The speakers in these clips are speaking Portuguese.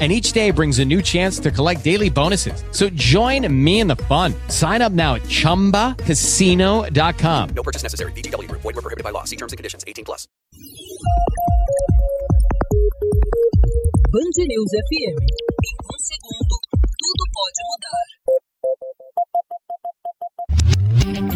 and each day brings a new chance to collect daily bonuses. So join me in the fun. Sign up now at ChumbaCasino.com. No purchase necessary. VGW. Void were prohibited by law. See terms and conditions. 18 plus. Band News FM. Em um segundo, tudo pode mudar.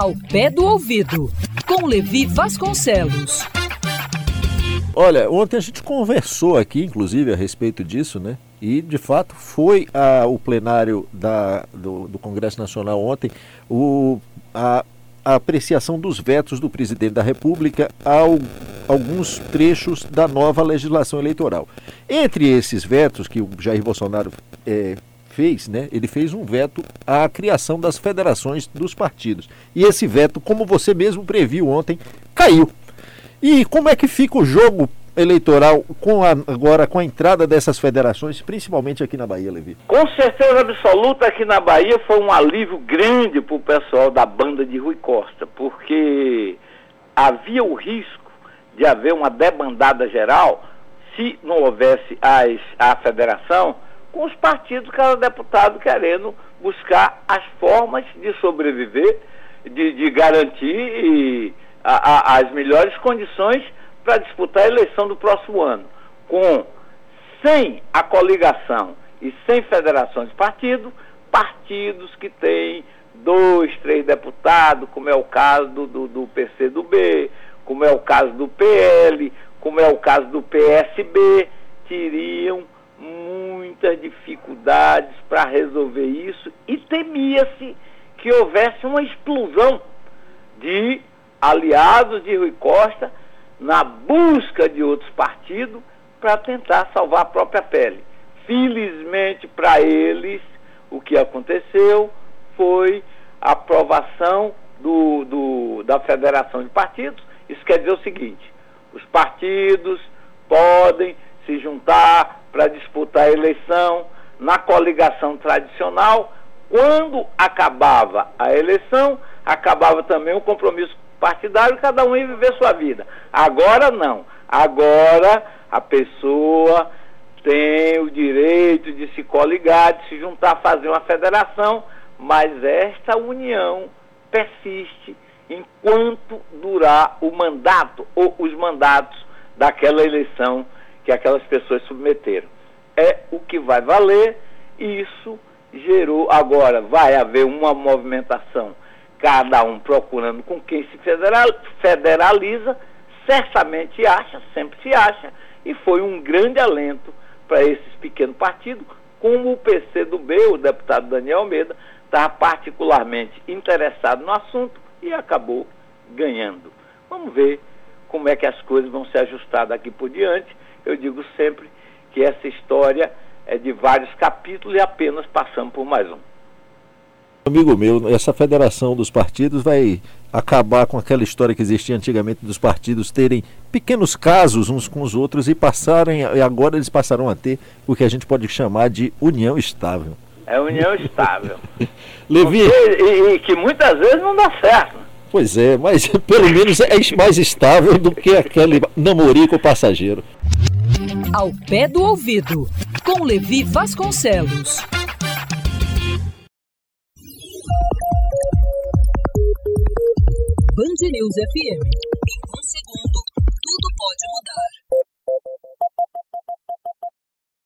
Ao pé do ouvido, com Levi Vasconcelos. Olha, ontem a gente conversou aqui, inclusive, a respeito disso, né? E, de fato, foi a, o plenário da, do, do Congresso Nacional ontem o, a, a, apreciação dos vetos do presidente da República ao alguns trechos da nova legislação eleitoral. Entre esses vetos que o Jair Bolsonaro é, fez, né, ele fez um veto à criação das federações dos partidos. E esse veto, como você mesmo previu ontem, caiu. E como é que fica o jogo eleitoral com a, agora com a entrada dessas federações, principalmente aqui na Bahia, Levi? Com certeza absoluta aqui na Bahia foi um alívio grande para o pessoal da banda de Rui Costa, porque havia o risco de haver uma debandada geral se não houvesse as, a federação, com os partidos, cada deputado querendo buscar as formas de sobreviver, de, de garantir a, a, as melhores condições para disputar a eleição do próximo ano. Com sem a coligação e sem federação de partido, partidos que têm dois, três deputados, como é o caso do, do, do PCdoB, como é o caso do PL, como é o caso do PSB, teriam muitas dificuldades para resolver isso e temia-se que houvesse uma explosão de aliados de Rui Costa na busca de outros partidos para tentar salvar a própria pele. Felizmente para eles, o que aconteceu foi a aprovação do, do, da Federação de Partidos. Isso quer dizer o seguinte: os partidos podem se juntar para disputar a eleição na coligação tradicional. Quando acabava a eleição, acabava também o compromisso partidário, cada um ia viver sua vida. Agora não. Agora a pessoa tem o direito de se coligar, de se juntar, fazer uma federação, mas esta união persiste enquanto durar o mandato ou os mandatos daquela eleição que aquelas pessoas submeteram. É o que vai valer, isso gerou. Agora, vai haver uma movimentação cada um procurando com quem se federal, federaliza, certamente acha, sempre se acha, e foi um grande alento para esses pequenos partidos, como o PCdoB, o deputado Daniel Almeida, estava particularmente interessado no assunto e acabou ganhando. Vamos ver como é que as coisas vão se ajustar daqui por diante. Eu digo sempre que essa história é de vários capítulos e apenas passamos por mais um. Amigo meu, essa federação dos partidos vai acabar com aquela história que existia antigamente dos partidos terem pequenos casos uns com os outros e passarem, e agora eles passarão a ter o que a gente pode chamar de união estável. É união estável. Levi. Porque, e, e, que muitas vezes não dá certo. Pois é, mas pelo menos é mais estável do que aquele namorico passageiro. Ao pé do ouvido, com Levi Vasconcelos. Band News FM.